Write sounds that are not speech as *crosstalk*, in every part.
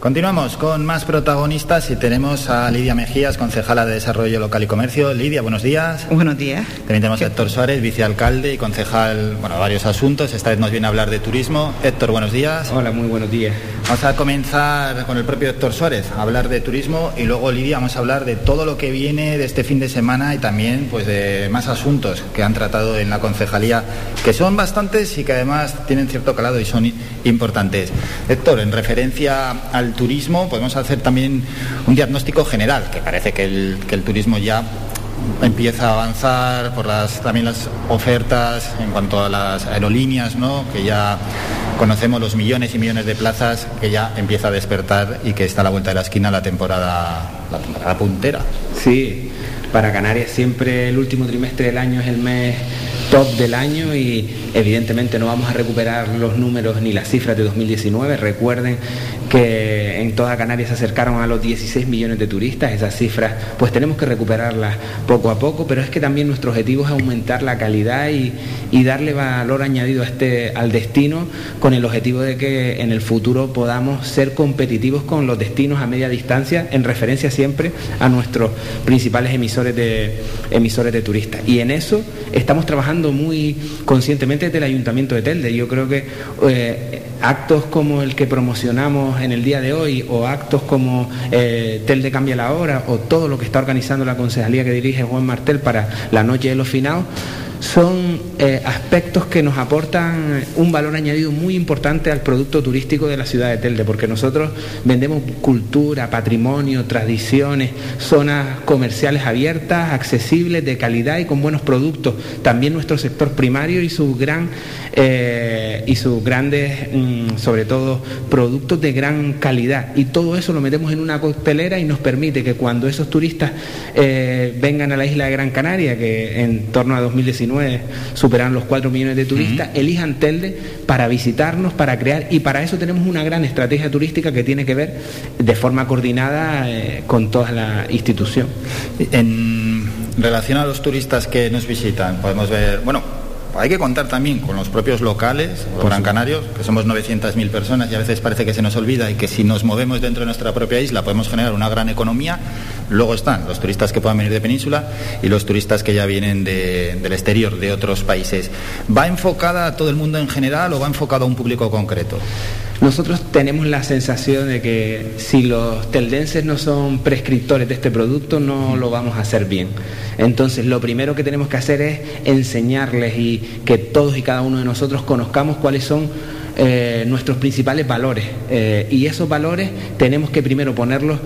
Continuamos con más protagonistas y tenemos a Lidia Mejías, concejala de Desarrollo Local y Comercio. Lidia, buenos días. Buenos días. También tenemos a Héctor Suárez, vicealcalde y concejal, bueno, varios asuntos. Esta vez nos viene a hablar de turismo. Héctor, buenos días. Hola, muy buenos días. Vamos a comenzar con el propio Héctor Suárez, a hablar de turismo y luego Lidia vamos a hablar de todo lo que viene de este fin de semana y también pues de más asuntos que han tratado en la concejalía, que son bastantes y que además tienen cierto calado y son importantes. Héctor, en referencia al turismo, podemos hacer también un diagnóstico general, que parece que el, que el turismo ya empieza a avanzar por las también las ofertas en cuanto a las aerolíneas, ¿no? que ya conocemos los millones y millones de plazas que ya empieza a despertar y que está a la vuelta de la esquina la temporada la temporada puntera. Sí, para Canarias siempre el último trimestre del año es el mes top del año y evidentemente no vamos a recuperar los números ni las cifras de 2019. Recuerden que en toda Canarias se acercaron a los 16 millones de turistas, esas cifras pues tenemos que recuperarlas poco a poco, pero es que también nuestro objetivo es aumentar la calidad y, darle valor añadido a este, al destino con el objetivo de que en el futuro podamos ser competitivos con los destinos a media distancia en referencia siempre a nuestros principales emisores de, emisores de turistas. Y en eso estamos trabajando muy conscientemente desde el Ayuntamiento de Telde. Yo creo que eh, actos como el que promocionamos en el día de hoy o actos como eh, Telde Cambia la Hora o todo lo que está organizando la concejalía que dirige Juan Martel para la Noche de los Finados son eh, aspectos que nos aportan un valor añadido muy importante al producto turístico de la ciudad de Telde, porque nosotros vendemos cultura, patrimonio, tradiciones, zonas comerciales abiertas, accesibles, de calidad y con buenos productos. También nuestro sector primario y sus gran eh, y sus grandes, mm, sobre todo, productos de gran calidad. Y todo eso lo metemos en una costelera y nos permite que cuando esos turistas eh, vengan a la isla de Gran Canaria, que en torno a 2019 superan los 4 millones de turistas, elijan Telde para visitarnos, para crear, y para eso tenemos una gran estrategia turística que tiene que ver de forma coordinada eh, con toda la institución. En relación a los turistas que nos visitan, podemos ver, bueno, hay que contar también con los propios locales, los Gran Canarios, que somos 900.000 personas y a veces parece que se nos olvida y que si nos movemos dentro de nuestra propia isla podemos generar una gran economía. Luego están los turistas que puedan venir de península y los turistas que ya vienen del exterior, de otros países. ¿Va enfocada a todo el mundo en general o va enfocado a un público concreto? Nosotros tenemos la sensación de que si los teldenses no son prescriptores de este producto, no lo vamos a hacer bien. Entonces, lo primero que tenemos que hacer es enseñarles y que todos y cada uno de nosotros conozcamos cuáles son eh, nuestros principales valores. Eh, y esos valores tenemos que primero ponerlos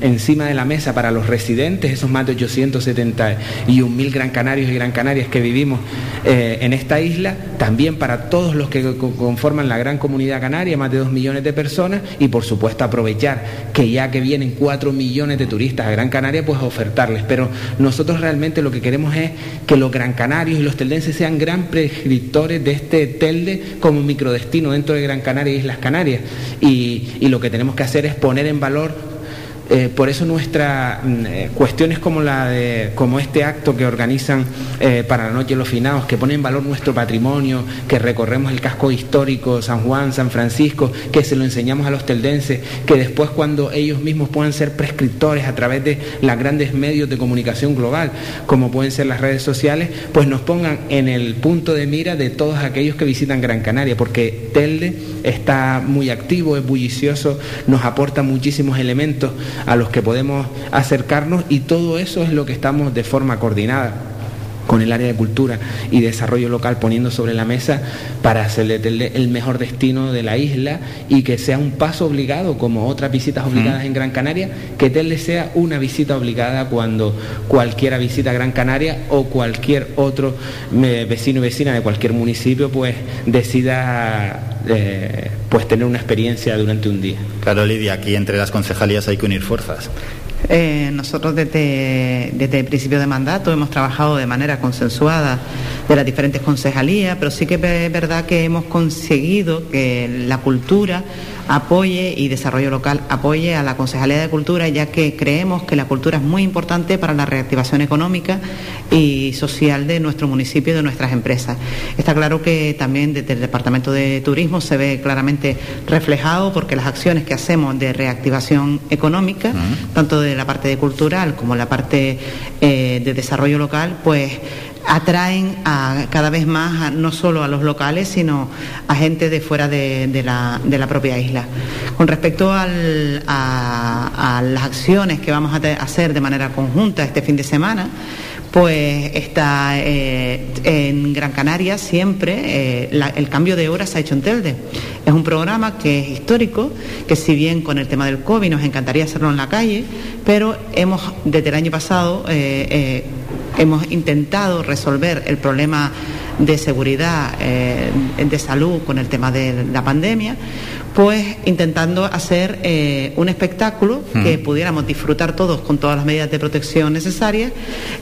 encima de la mesa para los residentes, esos más de 871 mil gran canarios y gran canarias que vivimos eh, en esta isla, también para todos los que conforman la gran comunidad canaria, más de 2 millones de personas, y por supuesto aprovechar que ya que vienen 4 millones de turistas a Gran Canaria, pues ofertarles. Pero nosotros realmente lo que queremos es que los gran canarios y los teldenses sean gran prescriptores de este telde como microdestino dentro de Gran Canaria y Islas Canarias. Y, y lo que tenemos que hacer es poner en valor eh, por eso nuestras mm, eh, cuestiones como la de como este acto que organizan eh, para la noche los finados, que ponen en valor nuestro patrimonio, que recorremos el casco histórico, San Juan, San Francisco, que se lo enseñamos a los teldenses, que después cuando ellos mismos puedan ser prescriptores a través de los grandes medios de comunicación global, como pueden ser las redes sociales, pues nos pongan en el punto de mira de todos aquellos que visitan Gran Canaria, porque Telde está muy activo, es bullicioso, nos aporta muchísimos elementos a los que podemos acercarnos y todo eso es lo que estamos de forma coordinada con el área de cultura y desarrollo local poniendo sobre la mesa para hacerle el mejor destino de la isla y que sea un paso obligado, como otras visitas obligadas en Gran Canaria, que Telde sea una visita obligada cuando cualquiera visita Gran Canaria o cualquier otro eh, vecino y vecina de cualquier municipio pues decida eh, pues tener una experiencia durante un día. Claro, Lidia, aquí entre las concejalías hay que unir fuerzas. Eh, nosotros desde, desde, el principio de mandato hemos trabajado de manera consensuada de las diferentes concejalías, pero sí que es verdad que hemos conseguido que la cultura apoye y Desarrollo Local apoye a la Concejalía de Cultura, ya que creemos que la cultura es muy importante para la reactivación económica y social de nuestro municipio y de nuestras empresas. Está claro que también desde el Departamento de Turismo se ve claramente reflejado porque las acciones que hacemos de reactivación económica, tanto de la parte de cultural como la parte eh, de desarrollo local, pues atraen a, cada vez más no solo a los locales, sino a gente de fuera de, la, propia isla. Con respecto a, las acciones que vamos a hacer de manera conjunta este fin de semana, pues está eh, en Gran Canaria siempre eh, el cambio de horas se ha hecho en Telde. Es un programa que es histórico, que si bien con el tema del COVID nos encantaría hacerlo en la calle, pero hemos desde el año pasado eh, hemos intentado resolver el problema de seguridad, de salud con el tema de la pandemia pues intentando hacer eh, un espectáculo que pudiéramos disfrutar todos con todas las medidas de protección necesarias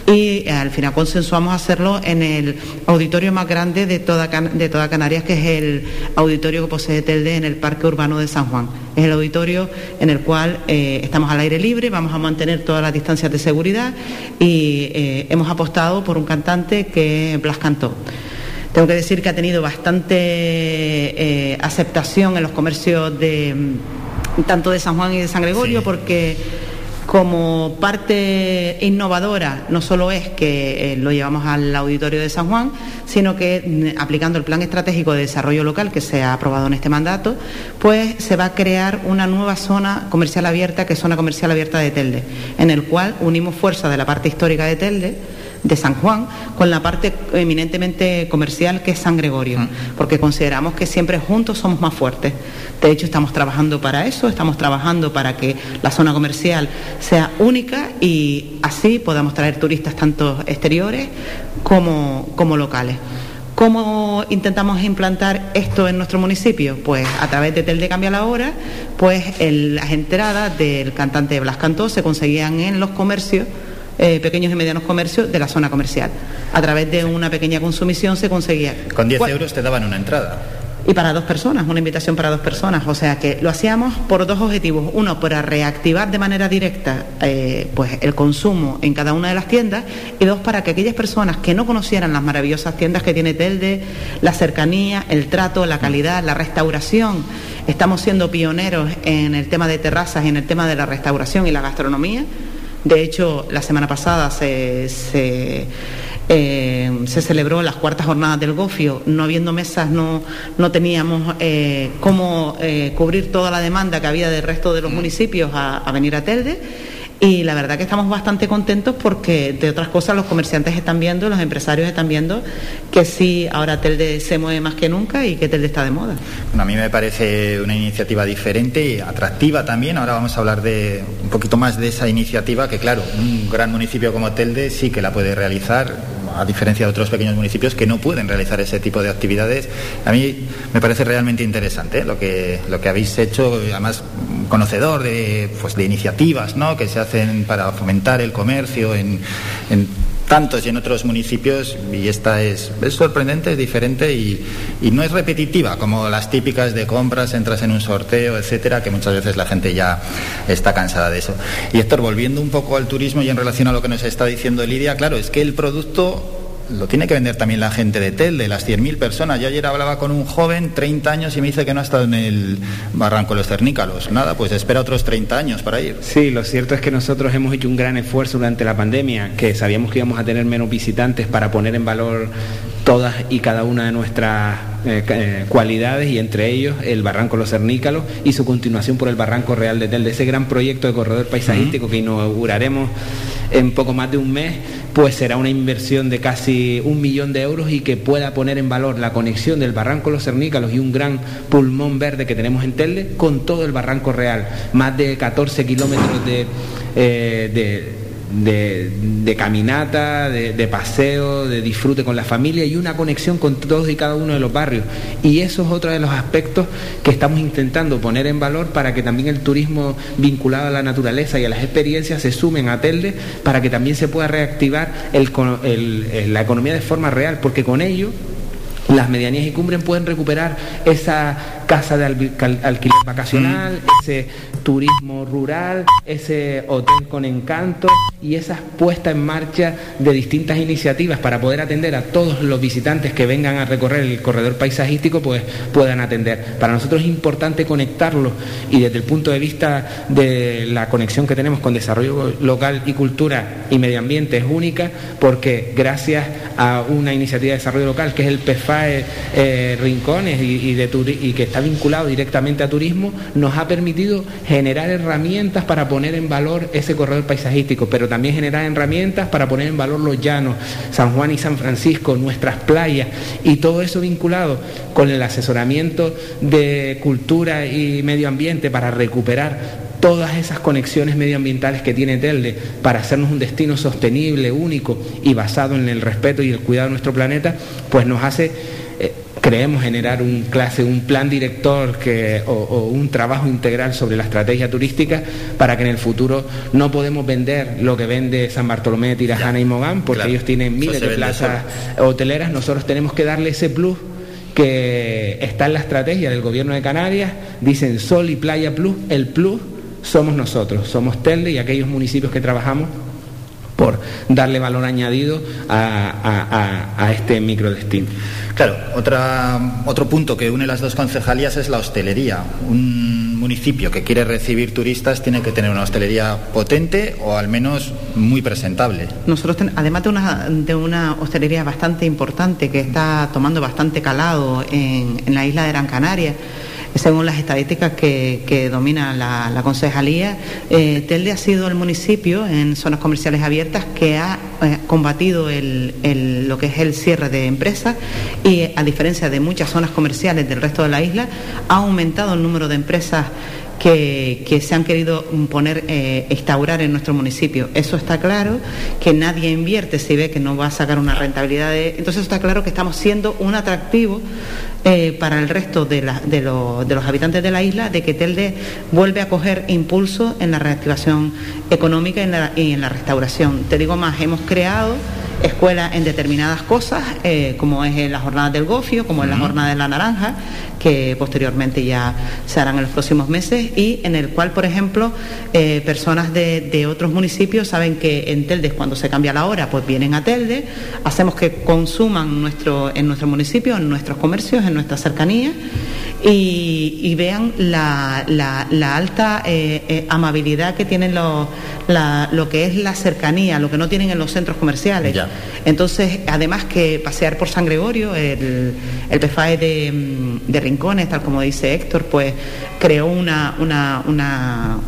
y eh, al final consensuamos hacerlo en el auditorio más grande de toda, de toda Canarias, que es el auditorio que posee Telde en el Parque Urbano de San Juan. Es el auditorio en el cual eh, estamos al aire libre, vamos a mantener todas las distancias de seguridad y hemos apostado por un cantante que es Blas Cantó. Tengo que decir que ha tenido bastante eh, aceptación en los comercios de mm, tanto de San Juan y de San Gregorio porque como parte innovadora no solo es que eh, lo llevamos al auditorio de San Juan, sino que mm, aplicando el plan estratégico de desarrollo local que se ha aprobado en este mandato, pues se va a crear una nueva zona comercial abierta, que es zona comercial abierta de Telde, en el cual unimos fuerzas de la parte histórica de Telde de San Juan con la parte eminentemente comercial que es San Gregorio, mm. porque consideramos que siempre juntos somos más fuertes. De hecho, estamos trabajando para eso, estamos trabajando para que la zona comercial sea única y así podamos traer turistas tanto exteriores como, como locales. ¿Cómo intentamos implantar esto en nuestro municipio? Pues a través de Tel de Cambia la Hora, pues las entradas del cantante Blas Cantó se conseguían en los comercios eh, pequeños y medianos comercios de la zona comercial. A través de una pequeña consumición se conseguía. Con 10 euros te daban una entrada. Y para dos personas, una invitación para dos personas. O sea que lo hacíamos por dos objetivos. Uno, para reactivar de manera directa eh, pues el consumo en cada una de las tiendas. Y dos, para que aquellas personas que no conocieran las maravillosas tiendas que tiene Telde, la cercanía, el trato, la calidad, la restauración. Estamos siendo pioneros en el tema de terrazas y en el tema de la restauración y la gastronomía de hecho, la semana pasada se, se, eh, celebró las cuartas jornadas del Gofio. No habiendo mesas, no, no teníamos eh, cómo eh, cubrir toda la demanda que había del resto de los mm. municipios a, a venir a Telde y la verdad que estamos bastante contentos porque, de otras cosas, los comerciantes están viendo, los empresarios están viendo que sí, ahora Telde se mueve más que nunca y que Telde está de moda. Bueno, a mí me parece una iniciativa diferente y atractiva también. Ahora vamos a hablar de un poquito más de esa iniciativa que, claro, un gran municipio como Telde sí que la puede realizar a diferencia de otros pequeños municipios que no pueden realizar ese tipo de actividades. A mí me parece realmente interesante ¿eh? lo, que, lo que habéis hecho, además conocedor de, pues, de iniciativas ¿no? que se hacen para fomentar el comercio en, y en otros municipios y esta es, es sorprendente, es diferente y, y, no es repetitiva como las típicas de compras, entras en un sorteo, etcétera, que muchas veces la gente ya está cansada de eso. Y Héctor, volviendo un poco al turismo y en relación a lo que nos está diciendo Lidia, claro, es que el producto lo tiene que vender también la gente de Tel, de las 100.000 personas. Yo ayer hablaba con un joven, 30 años, y me dice que no ha estado en el Barranco de los Cernícalos. Nada, pues espera otros 30 años para ir. Sí, lo cierto es que nosotros hemos hecho un gran esfuerzo durante la pandemia, que sabíamos que íbamos a tener menos visitantes para poner en valor todas y cada una de nuestras eh, eh, cualidades y entre ellos el Barranco Los Cernícalos y su continuación por el Barranco Real de Tel, de ese gran proyecto de corredor paisajístico que inauguraremos en poco más de un mes, pues será una inversión de casi un millón de euros y que pueda poner en valor la conexión del Barranco Los Cernícalos y un gran pulmón verde que tenemos en Telde con todo el Barranco Real, más de 14 kilómetros de, eh, de de, caminata, de, paseo, de disfrute con la familia y una conexión con todos y cada uno de los barrios. Y eso es otro de los aspectos que estamos intentando poner en valor para que también el turismo vinculado a la naturaleza y a las experiencias se sumen a Telde para que también se pueda reactivar la economía de forma real, porque con ello las medianías y cumbres pueden recuperar esa casa de alquiler vacacional, mm. ese turismo rural, ese hotel con encanto y esa puesta en marcha de distintas iniciativas para poder atender a todos los visitantes que vengan a recorrer el corredor paisajístico, pues puedan atender. Para nosotros es importante conectarlo y desde el punto de vista de la conexión que tenemos con desarrollo local y cultura y medio ambiente es única porque gracias a una iniciativa de desarrollo local que es el PFAE eh, Rincones y, de y que está vinculado directamente a turismo, nos ha permitido generar herramientas para poner en valor ese corredor paisajístico, pero también generar herramientas para poner en valor los llanos, San Juan y San Francisco, nuestras playas y todo eso vinculado con el asesoramiento de cultura y medio ambiente para recuperar todas esas conexiones medioambientales que tiene Telde para hacernos un destino sostenible, único y basado en el respeto y el cuidado de nuestro planeta, pues nos hace eh, creemos generar un clase, un plan director que, o, un trabajo integral sobre la estrategia turística para que en el futuro no podemos vender lo que vende San Bartolomé, Tirajana y Mogán, porque ellos tienen miles de plazas hoteleras, nosotros tenemos que darle ese plus que está en la estrategia del gobierno de Canarias, dicen Sol y Playa Plus, el plus somos nosotros, somos Telde y aquellos municipios que trabajamos por darle valor añadido a, este microdestino. Claro, otra, otro punto que une las dos concejalías es la hostelería. Un municipio que quiere recibir turistas tiene que tener una hostelería potente o al menos muy presentable. Nosotros, además de una, de una hostelería bastante importante que está tomando bastante calado en, en la isla de Gran Canaria, según las estadísticas que, domina la, concejalía, eh, Telde ha sido el municipio en zonas comerciales abiertas que ha eh, combatido lo que es el cierre de empresas y a diferencia de muchas zonas comerciales del resto de la isla, ha aumentado el número de empresas que, se han querido poner, eh, instaurar en nuestro municipio. Eso está claro, que nadie invierte si ve que no va a sacar una rentabilidad. De... Entonces está claro que estamos siendo un atractivo eh, para el resto de, de, los habitantes de la isla, de que Telde vuelve a coger impulso en la reactivación económica y en la, y en la restauración. Te digo más, hemos creado escuela en determinadas cosas, eh, como es en la jornada del gofio, como en la jornada de la naranja, que posteriormente ya se harán en los próximos meses, y en el cual, por ejemplo, eh, personas de, otros municipios saben que en Telde, cuando se cambia la hora, pues vienen a Telde, hacemos que consuman nuestro, en nuestro municipio, en nuestros comercios, en nuestra cercanía, y, vean la, alta eh, amabilidad que tienen los, lo que es la cercanía, lo que no tienen en los centros comerciales. Entonces, además que pasear por San Gregorio, el, el PFAE de, de, Rincones, tal como dice Héctor, pues creó una, una, una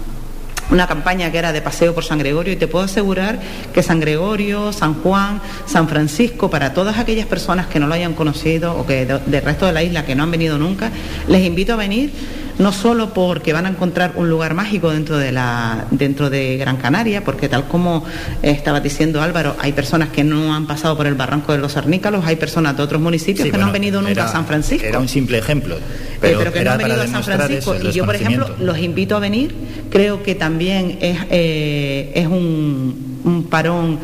una campaña que era de paseo por San Gregorio y te puedo asegurar que San Gregorio, San Juan, San Francisco, para todas aquellas personas que no lo hayan conocido o que del resto de la isla que no han venido nunca, les invito a venir no solo porque van a encontrar un lugar mágico dentro de, la, dentro de Gran Canaria, porque tal como estaba diciendo Álvaro, hay personas que no han pasado por el barranco de los Arnícalos, hay personas de otros municipios que no han venido nunca a San Francisco. Era un simple ejemplo. Eh, pero, que no han venido a San Francisco. Y yo, por ejemplo, los invito a venir. Creo que también es, eh, es un, un parón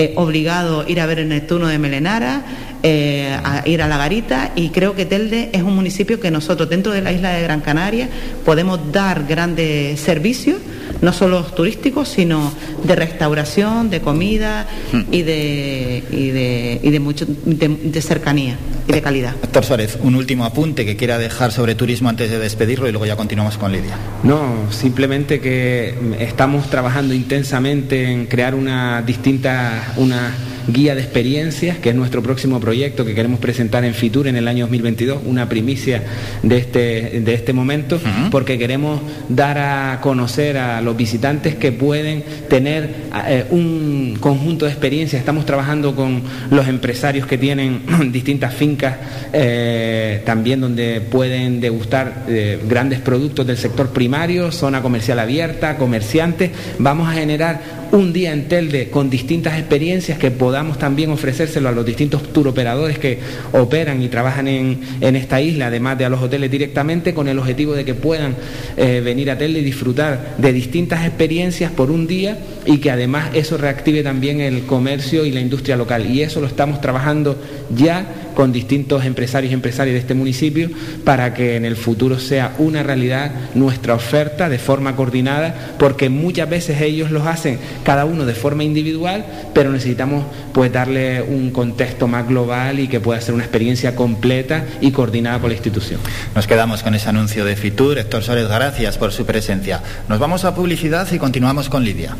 eh, obligado ir a ver el Neptuno de Melenara, eh, a ir a la garita y creo que Telde es un municipio que nosotros dentro de la isla de Gran Canaria podemos dar grandes servicios no solo turísticos, sino de restauración, de comida hmm. y de, y de, y de, mucho, de, cercanía y de calidad. Doctor Suárez, un último apunte que quiera dejar sobre turismo antes de despedirlo y luego ya continuamos con Lidia. No, simplemente que estamos trabajando intensamente en crear una distinta, una guía de experiencias, que es nuestro próximo proyecto que queremos presentar en Fitur en el año 2022, una primicia de este, de este momento, porque queremos dar a conocer a los visitantes que pueden tener eh, un conjunto de experiencias. Estamos trabajando con los empresarios que tienen *clears throat* distintas fincas, eh, también donde pueden degustar eh, grandes productos del sector primario, zona comercial abierta, comerciantes. Vamos a generar un día en Telde con distintas experiencias que podamos también ofrecérselo a los distintos turoperadores que operan y trabajan en, esta isla, además de a los hoteles directamente, con el objetivo de que puedan eh, venir a Telde y disfrutar de distintas experiencias por un día y que además eso reactive también el comercio y la industria local. Y eso lo estamos trabajando ya con distintos empresarios y empresarias de este municipio para que en el futuro sea una realidad nuestra oferta de forma coordinada, porque muchas veces ellos los hacen cada uno de forma individual, pero necesitamos pues darle un contexto más global y que pueda ser una experiencia completa y coordinada por la institución. Nos quedamos con ese anuncio de Fitur. Héctor Suárez, gracias por su presencia. Nos vamos a publicidad y continuamos con Lidia.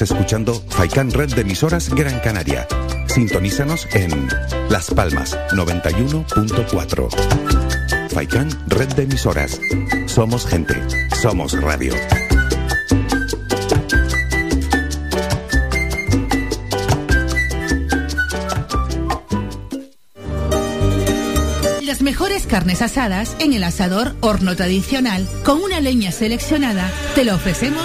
Escuchando Faikan Red de emisoras Gran Canaria. Sintonízanos en Las Palmas 91.4. Faikan Red de emisoras. Somos gente. Somos radio. mejores carnes asadas en el asador horno tradicional con una leña seleccionada te lo ofrecemos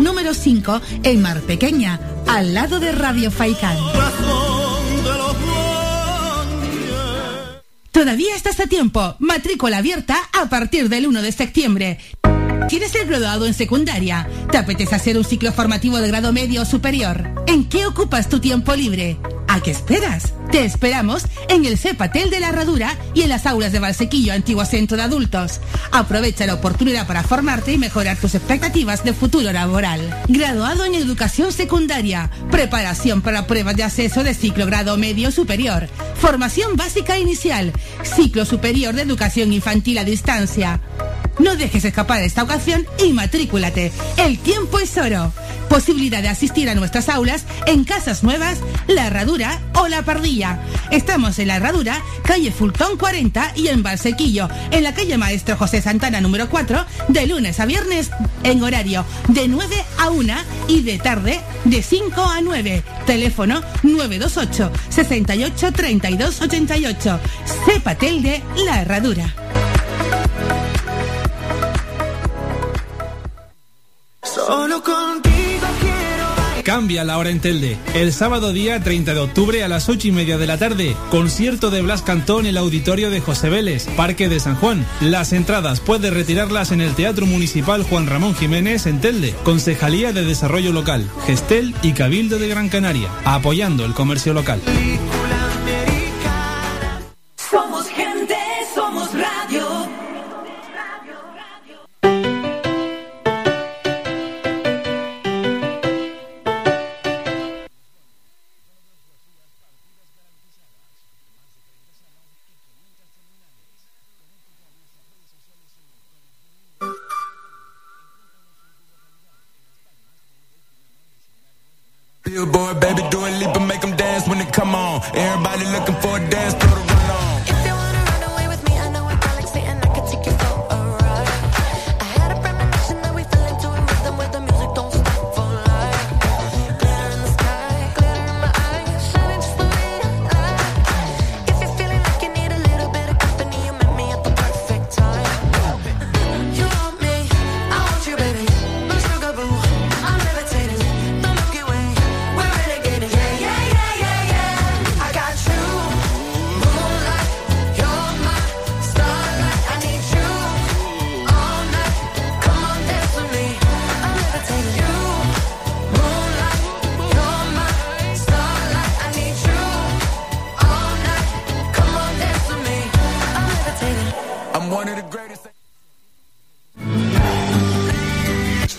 número 5 en Mar Pequeña, al lado de Radio Faicán. Todavía estás a tiempo. Matrícula abierta a partir del 1 de septiembre. ¿Tienes el graduado en secundaria? ¿Te apetece hacer un ciclo formativo de grado medio o superior? ¿En qué ocupas tu tiempo libre? ¿A qué esperas? Te esperamos en el CEPATEL de la Herradura y en las aulas de Valsequillo, antiguo centro de adultos. Aprovecha la oportunidad para formarte y mejorar tus expectativas de futuro laboral. Graduado en educación secundaria, preparación para pruebas de acceso de ciclo grado medio superior, formación básica inicial, ciclo superior de educación infantil a distancia. No dejes escapar esta ocasión y matrículate. El tiempo es oro. Posibilidad de asistir a nuestras aulas en Casas Nuevas, La Herradura o La Pardilla. Estamos en La Herradura, calle Fultón 40 y en Valsequillo, en la calle Maestro José Santana número 4, de lunes a viernes en horario de 9 a 1 y de tarde de 5 a 9. Teléfono 928 68 32 88. Cepatel de La Herradura. Solo contigo quiero Cambia la hora en Telde. El sábado día 30 de octubre a las 8 y media de la tarde, concierto de Blas Cantón en el auditorio de José Vélez, Parque de San Juan. Las entradas puedes retirarlas en el Teatro Municipal Juan Ramón Jiménez en Telde, Concejalía de Desarrollo Local, Gestel y Cabildo de Gran Canaria, apoyando el comercio local. Billboard, baby, do a leap and make them dance when it come on. Everybody looking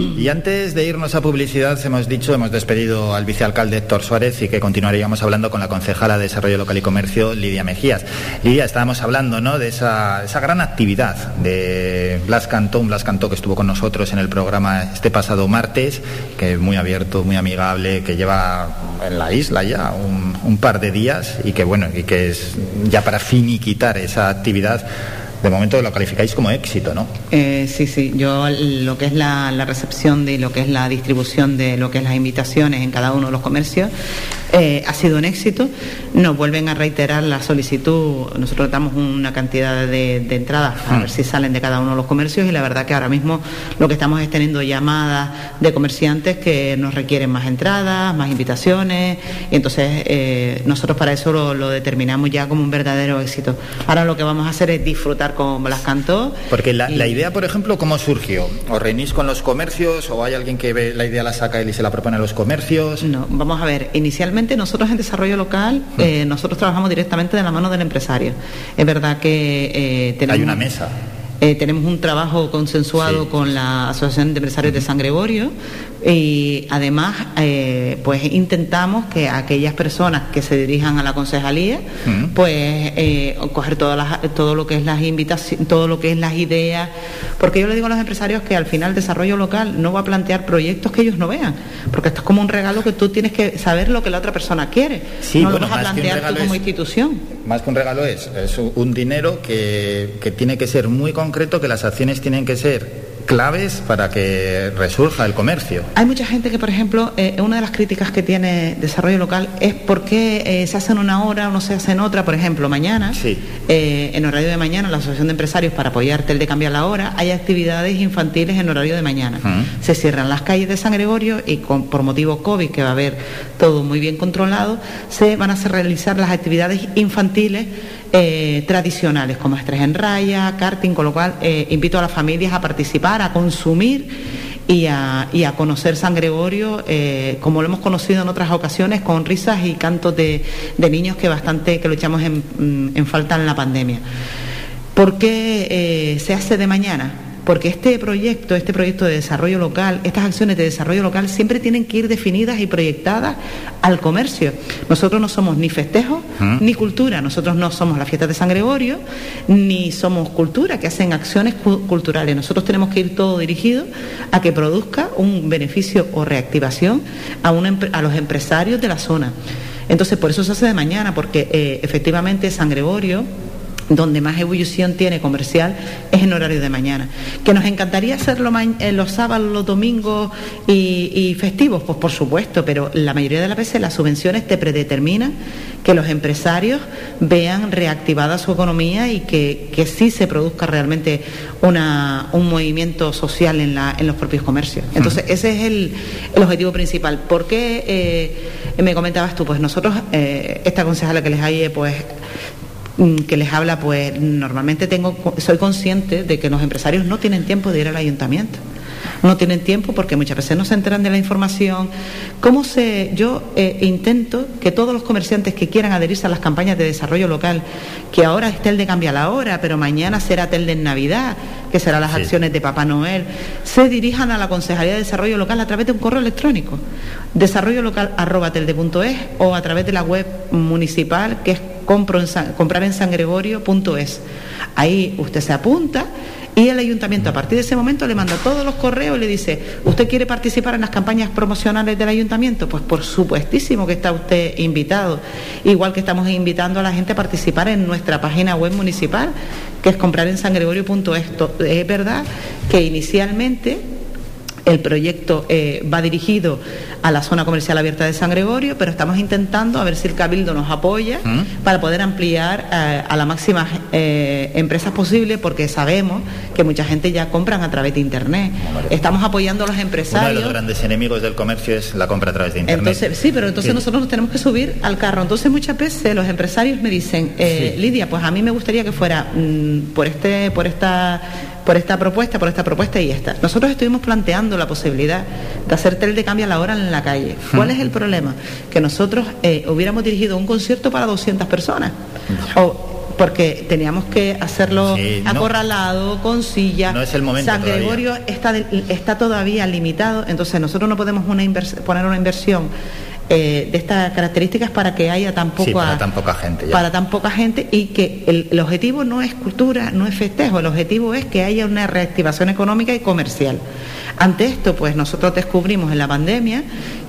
Y antes de irnos a publicidad, hemos dicho, hemos despedido al vicealcalde Héctor Suárez y que continuaríamos hablando con la concejala de Desarrollo Local y Comercio, Lidia Mejías. Lidia, estábamos hablando ¿no? de esa, esa gran actividad de Blas Cantó, Blas Cantó que estuvo con nosotros en el programa este pasado martes, que es muy abierto, muy amigable, que lleva en la isla ya un, un par de días y que bueno, y que es ya para finiquitar esa actividad de momento lo calificáis como éxito, ¿no? Eh, sí, sí, yo lo que es la, la, recepción de lo que es la distribución de lo que es las invitaciones en cada uno de los comercios eh, ha sido un éxito. Nos vuelven a reiterar la solicitud, nosotros damos una cantidad de, de entradas a ver si salen de cada uno de los comercios y la verdad que ahora mismo lo que estamos es teniendo llamadas de comerciantes que nos requieren más entradas, más invitaciones y entonces eh, nosotros para eso lo, lo determinamos ya como un verdadero éxito. Ahora lo que vamos a hacer es disfrutar con Blas Cantó. Porque la, y- la idea, por ejemplo, ¿cómo surgió? ¿Os reunís con los comercios o hay alguien que ve la idea la saca él y se la propone a los comercios? No, vamos a ver, inicialmente nosotros en desarrollo local, eh, nosotros trabajamos directamente de la mano del empresario. Es verdad que eh, tenemos... Hay una mesa. Eh, tenemos un trabajo consensuado Sí. con la Asociación de Empresarios de San Gregorio y además eh, pues intentamos que aquellas personas que se dirijan a la concejalía Mm. pues eh, coger todas las, todo lo que es las invitaciones, todo lo que es las ideas, porque yo le digo a los empresarios que al final el desarrollo local no va a plantear proyectos que ellos no vean, porque esto es como un regalo que tú tienes que saber lo que la otra persona quiere, Sí, no bueno, lo vas a plantear tú como es- institución. Más que un regalo es, es un dinero que, que tiene que ser muy concreto, que las acciones tienen que ser claves para que resurja el comercio. Hay mucha gente que, por ejemplo, eh, una de las críticas que tiene desarrollo local es por qué eh, se hace en una hora o no se hace en otra. Por ejemplo, mañana, Sí. eh, en horario de mañana, la Asociación de Empresarios, para apoyarte el de cambiar la hora, hay actividades infantiles en horario de mañana. Se cierran las calles de San Gregorio y con- por motivo COVID, que va a haber todo muy bien controlado, se van a hacer realizar las actividades infantiles eh, tradicionales, como estrés en raya, karting, con lo cual eh, invito a las familias a participar, a consumir y a, conocer San Gregorio eh, como lo hemos conocido en otras ocasiones con risas y cantos de, niños que bastante que lo echamos en, mm, en falta en la pandemia. ¿Por qué se hace de mañana? Porque este proyecto, este proyecto de desarrollo local, estas acciones de desarrollo local siempre tienen que ir definidas y proyectadas al comercio. Nosotros no somos ni festejos ¿Mm? ni cultura, nosotros no somos la fiesta de San Gregorio, ni somos cultura, que hacen acciones cu- culturales. Nosotros tenemos que ir todo dirigido a que produzca un beneficio o reactivación a, a los empresarios de la zona. Entonces, por eso se hace de mañana, porque eh, efectivamente San Gregorio donde más ebullición tiene comercial es en horario de mañana. ¿Que nos encantaría hacerlo eh, los sábados, los domingos y, y festivos? Pues por supuesto, pero la mayoría de las veces las subvenciones te predeterminan que los empresarios vean reactivada su economía y que, que sí se produzca realmente una, un movimiento social en, la, en los propios comercios. Entonces, ese es el, el objetivo principal. ¿Por qué eh, me comentabas tú? Pues nosotros, eh, esta concejala que les hay, pues que les habla, pues normalmente tengo, soy consciente de que los empresarios no tienen tiempo de ir al ayuntamiento. No tienen tiempo porque muchas veces no se enteran de la información. ¿Cómo se, yo eh, intento que todos los comerciantes que quieran adherirse a las campañas de desarrollo local, que ahora es Tel de Cambia la Hora, pero mañana será Tel de Navidad, que serán las Sí. acciones de Papá Noel, se dirijan a la Concejalía de Desarrollo Local a través de un correo electrónico, desarrollolocal.es o a través de la web municipal que es compro en San- comprar en sangregorio.es. Ahí usted se apunta y el ayuntamiento a partir de ese momento le manda todos los correos y le dice, ¿usted quiere participar en las campañas promocionales del ayuntamiento? Pues por supuestísimo que está usted invitado. Igual que estamos invitando a la gente a participar en nuestra página web municipal, que es comprar en sangregorio.es. To- Es verdad que inicialmente el proyecto eh, va dirigido a la zona comercial abierta de San Gregorio, pero estamos intentando a ver si el Cabildo nos apoya ¿Mm? para poder ampliar eh, a la máxima eh, empresas posible, porque sabemos que mucha gente ya compran a través de Internet. Estamos apoyando a los Uno de empresarios. los grandes enemigos del comercio es la compra a través de Internet. Entonces, sí, pero entonces nosotros nos tenemos que subir al carro. Entonces muchas veces los empresarios me dicen, eh, Sí. Lidia, pues a mí me gustaría que fuera mm, por este, por esta, por esta propuesta, por esta propuesta y esta. Nosotros estuvimos planteando la posibilidad de hacer tel de cambio a la hora en la calle. ¿Cuál es el problema? Que nosotros eh, hubiéramos dirigido un concierto para 200 personas. O porque teníamos que hacerlo Sí, no. acorralado, con silla. No es el momento San todavía. Gregorio está, de- está todavía limitado, entonces nosotros no podemos una poner una inversión eh, de estas características para que haya tan poca, Sí, para tan poca gente. ya. para tan poca gente y que el, el objetivo no es cultura, no es festejo, el objetivo es que haya una reactivación económica y comercial. Ante esto, pues nosotros descubrimos en la pandemia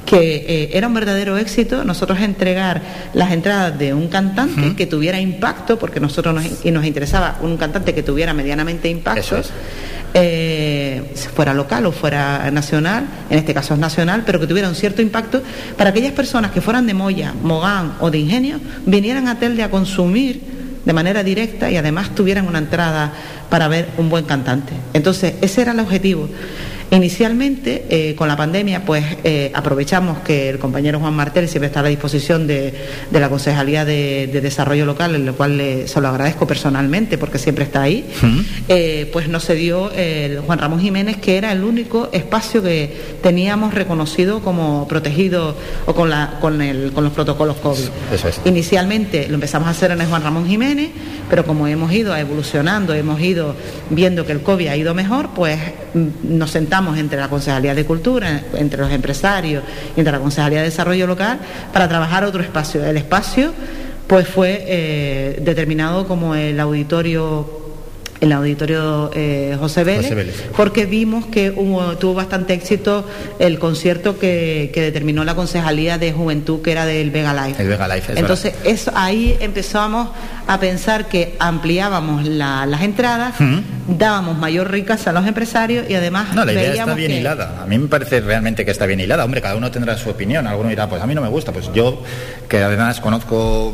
que eh, era un verdadero éxito nosotros entregar las entradas de un cantante que tuviera impacto, porque nosotros nos, y nos interesaba un cantante que tuviera medianamente impacto Eso es. Eh, fuera local o fuera nacional, en este caso es nacional, pero que tuviera un cierto impacto para aquellas personas que fueran de Moya, Mogán o de Ingenio, vinieran a Telde a consumir de manera directa y además tuvieran una entrada para ver un buen cantante. Entonces, ese era el objetivo. Inicialmente, eh, con la pandemia, pues eh, aprovechamos que el compañero Juan Martel siempre está a la disposición de, de la Concejalía de, de Desarrollo Local, en lo cual le- se lo agradezco personalmente porque siempre está ahí. Eh, pues nos cedió el Juan Ramón Jiménez, que era el único espacio que teníamos reconocido como protegido o con, la, con, el, con los protocolos COVID. Eso es. Inicialmente lo empezamos a hacer en el Juan Ramón Jiménez, pero como hemos ido evolucionando, hemos ido viendo que el COVID ha ido mejor, pues nos sentamos entre la Concejalía de Cultura, entre los empresarios entre la Concejalía de Desarrollo Local para trabajar otro espacio. El espacio pues fue eh, determinado como el auditorio el auditorio eh, José, Vélez, José Vélez. porque vimos que hubo- tuvo bastante éxito el concierto que, que determinó la Concejalía de Juventud, que era del Vega Life. El Vega Life, es Entonces, eso, ahí empezamos a pensar que ampliábamos la- las entradas, dábamos mayor riqueza a los empresarios y además No, la idea está bien que- hilada. A mí me parece realmente que está bien hilada. Hombre, cada uno tendrá su opinión. Alguno dirá, pues a mí no me gusta. Pues yo, que además conozco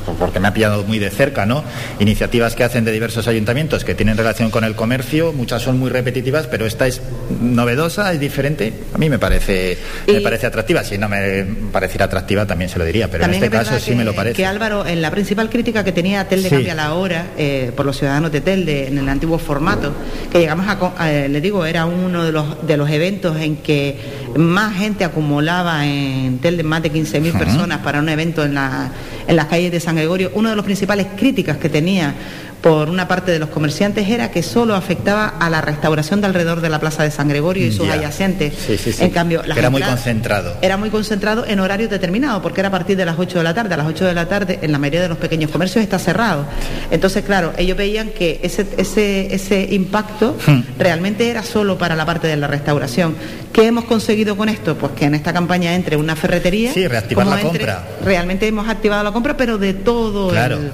pues, porque me ha pillado muy de cerca, ¿no? Iniciativas que hacen de diversos ayuntamientos que tienen relación con el comercio, muchas son muy repetitivas, pero esta es novedosa, es diferente. A mí me parece, me parece atractiva. Si no me pareciera atractiva, también se lo diría, pero También en este es caso sí me lo parece. que Álvaro, en la principal crítica que tenía Telde Sí. Cambia la Hora eh, por los ciudadanos de Telde en el antiguo formato, que llegamos a, eh, le digo, era uno de los, de los eventos en que más gente acumulaba en Telde, más de 15.000 Ujú. personas para un evento en, la, en las calles de San Gregorio. Una de las principales críticas que tenía por una parte de los comerciantes era que solo afectaba a la restauración de alrededor de la Plaza de San Gregorio y sus Ya. adyacentes. Sí, sí, sí. En cambio, las Era muy concentrado. era muy concentrado en horario determinado, porque era a partir de las 8 de la tarde. A las 8 de la tarde, en la mayoría de los pequeños comercios está cerrado. Entonces, claro, ellos veían que ese, ese, ese impacto Hmm. realmente era solo para la parte de la restauración. ¿Qué hemos conseguido con esto? Pues que en esta campaña entre una ferretería. Sí, reactivar la entre- compra. Realmente hemos activado la compra, pero de todo Claro. el,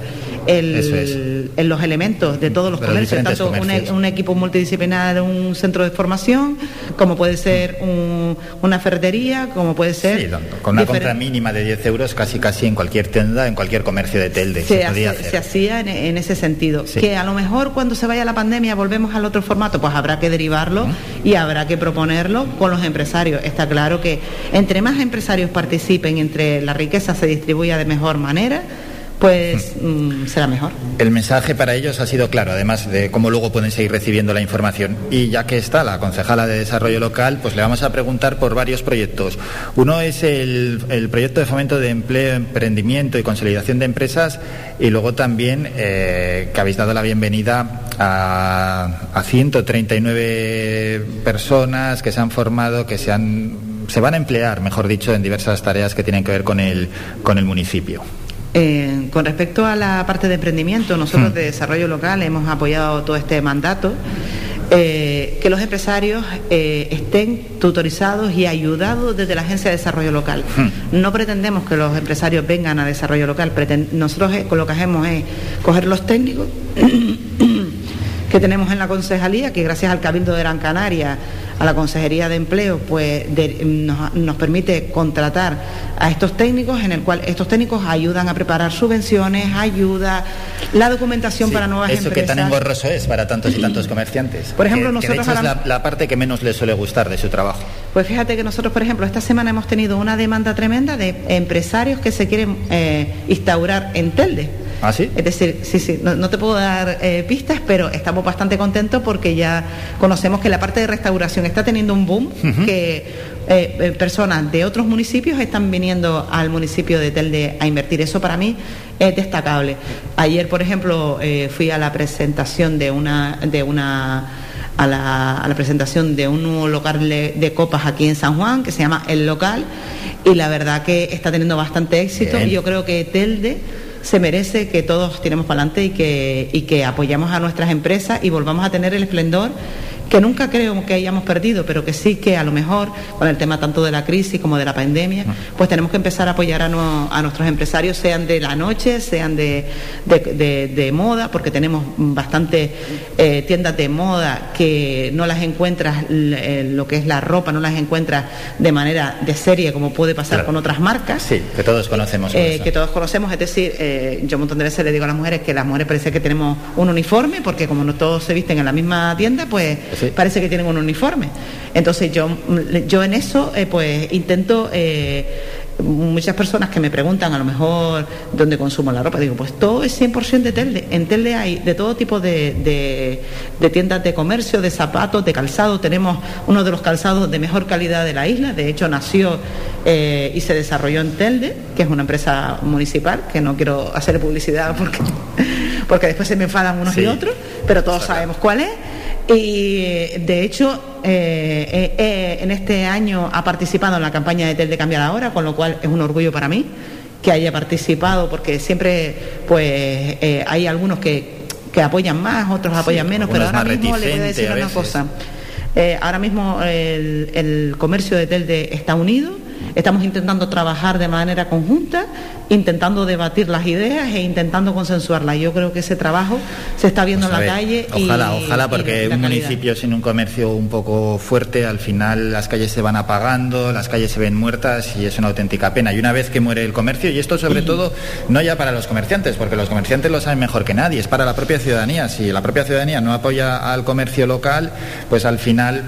el- es. los elementos de todos los De los comercios, tanto un, comercios. un equipo multidisciplinar, un centro de formación, como puede ser un- una ferretería, como puede ser... Sí, tanto. con una compra mínima de 10 euros casi casi en cualquier tienda, en cualquier comercio de Telde. Se, se, podía hace- hacer. se hacía en, en ese sentido. Sí. Que a lo mejor cuando se vaya la pandemia volvemos al otro formato, pues habrá que derivarlo y habrá que proponerlo con los empresarios. Está claro que entre más empresarios participen, entre la riqueza se distribuya de mejor manera, pues mm, será mejor. El mensaje para ellos ha sido claro, además de cómo luego pueden seguir recibiendo la información. Y ya que está la concejala de Desarrollo Local, pues le vamos a preguntar por varios proyectos. Uno es el, proyecto de fomento de empleo, emprendimiento y consolidación de empresas. Y luego también eh, que habéis dado la bienvenida a, a 139 personas que se han formado, que se han se van a emplear, mejor dicho, en diversas tareas que tienen que ver con el, con el municipio. Eh, con respecto a la parte de emprendimiento, nosotros de desarrollo local hemos apoyado todo este mandato. eh, que los empresarios eh, estén tutorizados y ayudados desde la Agencia de Desarrollo Local. No pretendemos que los empresarios vengan a desarrollo local, nosotros eh, con lo que hacemos es coger los técnicos *coughs* que tenemos en la concejalía, que gracias al Cabildo de Gran Canaria, a la Consejería de Empleo, pues de- nos, nos permite contratar a estos técnicos, en el cual estos técnicos ayudan a preparar subvenciones, ayuda, la documentación Sí, para nuevas Eso que empresas. tan engorroso es para tantos y tantos comerciantes. Por ejemplo, Que- que de nosotros hecho es la parte que menos les suele gustar de su trabajo. Pues fíjate que nosotros, por ejemplo, esta semana hemos tenido una demanda tremenda de empresarios que se quieren eh, instaurar en Telde. ¿Ah, sí? Es decir, sí, sí, no, no te puedo dar eh, pistas, pero estamos bastante contentos porque ya conocemos que la parte de restauración está teniendo un boom, que eh, eh, personas de otros municipios están viniendo al municipio de Telde a invertir. Eso para mí es destacable. Ayer, por ejemplo, eh, fui a la presentación de una de una a la, a la presentación de un nuevo local de, de copas aquí en San Juan que se llama El Local y la verdad que está teniendo bastante éxito Bien. y yo creo que Telde se merece que todos tiremos para adelante y que, y que apoyamos a nuestras empresas y volvamos a tener el esplendor que nunca creo que hayamos perdido, pero que sí que a lo mejor con el tema tanto de la crisis como de la pandemia, pues tenemos que empezar a apoyar a, no- a nuestros empresarios, sean de la noche, sean de, de- de- de moda, porque tenemos bastante eh, tiendas de moda que no las encuentras, eh, lo que es la ropa, no las encuentras de manera de serie como puede pasar Claro. con otras marcas. Sí, que todos conocemos. Eh, que todos conocemos, es decir, eh, yo un montón de veces le digo a las mujeres que las mujeres parece que tenemos un uniforme, porque como no todos se visten en la misma tienda, pues Sí. parece que tienen un uniforme. Entonces yo, yo en eso eh, pues intento, eh, muchas personas que me preguntan a lo mejor dónde consumo la ropa, digo, pues todo es 100% de Telde. En Telde hay de todo tipo de, de- de tiendas de comercio, de zapatos, de calzado. Tenemos uno de los calzados de mejor calidad de la isla, de hecho nació eh, y se desarrolló en Telde, que es una empresa municipal, que no quiero hacer publicidad porque, *laughs* porque después se me enfadan unos Sí. y otros, pero todos sabemos cuál es. Y de hecho, eh, eh, eh, en este año ha participado en la campaña de Tel de Cambiar Ahora, con lo cual es un orgullo para mí que haya participado, porque siempre pues eh, hay algunos que, que apoyan más, otros apoyan menos, pero ahora mismo le voy a decir a una cosa. Ahora mismo el, el comercio de Telde está unido, estamos intentando trabajar de manera conjunta, intentando debatir las ideas e intentando consensuarlas. Yo creo que ese trabajo se está viendo Pues en la ver, calle. y- Ojalá, ojalá, porque un calidad. municipio sin un comercio un poco fuerte, al final las calles se van apagando, las calles se ven muertas y es una auténtica pena. Y una vez que muere el comercio, y esto sobre todo no ya para los comerciantes, porque los comerciantes lo saben mejor que nadie, es para la propia ciudadanía. Si la propia ciudadanía no apoya al comercio local, pues al final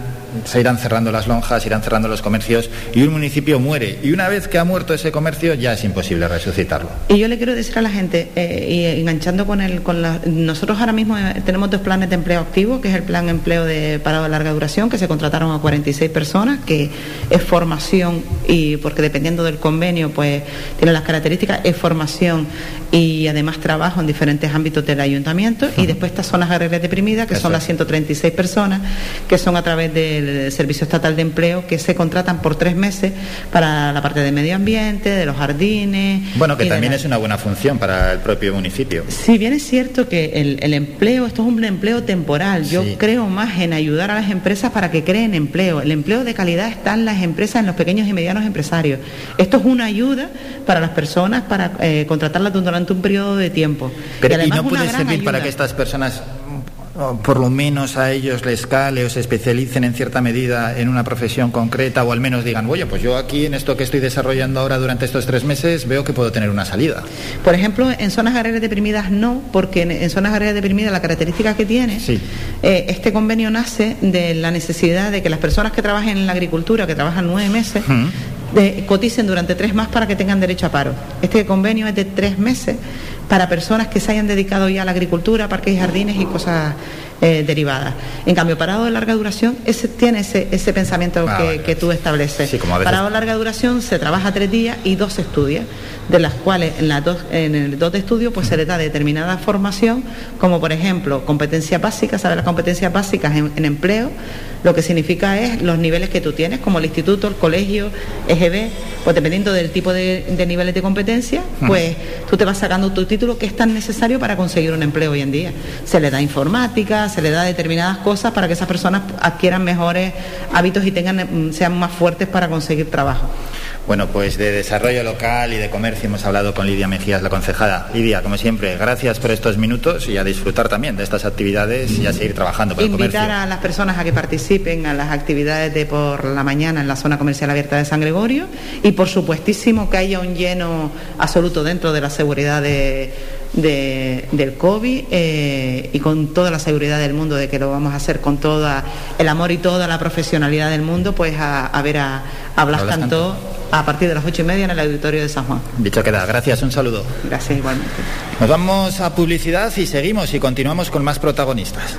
se irán cerrando las lonjas, irán cerrando los comercios y un municipio muere. Y una vez que ha muerto ese comercio, ya es imposible resucitarlo. Y yo le quiero decir a la gente, eh, y enganchando con el, con la, nosotros ahora mismo eh, tenemos dos planes de empleo activo, que es el plan empleo de parado de larga duración, que se contrataron a 46 personas, que es formación y porque dependiendo del convenio, pues tiene las características, es formación y además trabajo en diferentes ámbitos del ayuntamiento. Y después estas zonas agrarias deprimidas, que Eso son las 136 personas, que son a través del Servicio Estatal de Empleo, que se contratan por tres meses para la parte de medio ambiente, de los jardines. Bueno, que también la- es una buena función para el propio municipio. si bien es cierto que el, el empleo, esto es un empleo temporal, yo Sí. creo más en ayudar a las empresas para que creen empleo. El empleo de calidad está en las empresas, en los pequeños y medianos empresarios. Esto es una ayuda para las personas para eh, contratarlas durante un periodo de tiempo. Pero, y, además no puede servir para que estas personas, por lo menos a ellos les cale o se especialicen en cierta medida en una profesión concreta o al menos digan, oye, pues yo aquí en esto que estoy desarrollando ahora durante estos tres meses veo que puedo tener una salida. Por ejemplo, en zonas agrarias deprimidas no, porque en, en zonas agrarias deprimidas la característica que tiene, Sí. eh, este convenio nace de la necesidad de que las personas que trabajen en la agricultura, que trabajan nueve meses, de- coticen durante tres más para que tengan derecho a paro. Este convenio es de tres meses para personas que se hayan dedicado ya a la agricultura, parques y jardines y cosas eh, derivadas. En cambio, parado de larga duración ese, tiene ese, ese pensamiento Ah, que, vale. que tú estableces. Sí, como veces- Parado de larga duración se trabaja tres días y dos se estudia, de las cuales en, las dos, en el dos de estudio pues se le da determinada formación, como por ejemplo competencias básicas, ¿sabes las competencias básicas en, en empleo? Lo que significa es los niveles que tú tienes, como el instituto, el colegio, EGB, pues dependiendo del tipo de, de niveles de competencia, pues tú te vas sacando tu título que es tan necesario para conseguir un empleo hoy en día. Se le da informática, se le da determinadas cosas para que esas personas adquieran mejores hábitos y tengan, mm, sean más fuertes para conseguir trabajo. Bueno, pues de desarrollo local y de comercio hemos hablado con Lidia Mejías, la concejada. Lidia, como siempre, gracias por estos minutos y a disfrutar también de estas actividades y a seguir trabajando por el Invitar comercio. a las personas a que participen a las actividades de por la mañana en la zona comercial abierta de San Gregorio y por supuestísimo que haya un lleno absoluto dentro de la seguridad de- de- del COVID eh, y con toda la seguridad del mundo de que lo vamos a hacer con todo el amor y toda la profesionalidad del mundo, pues a, a ver a, a Blas Blas Cantó a partir de las ocho y media en el auditorio de San Juan. Dicho queda, gracias, un saludo. Gracias igualmente. Nos vamos a publicidad y seguimos y continuamos con más protagonistas.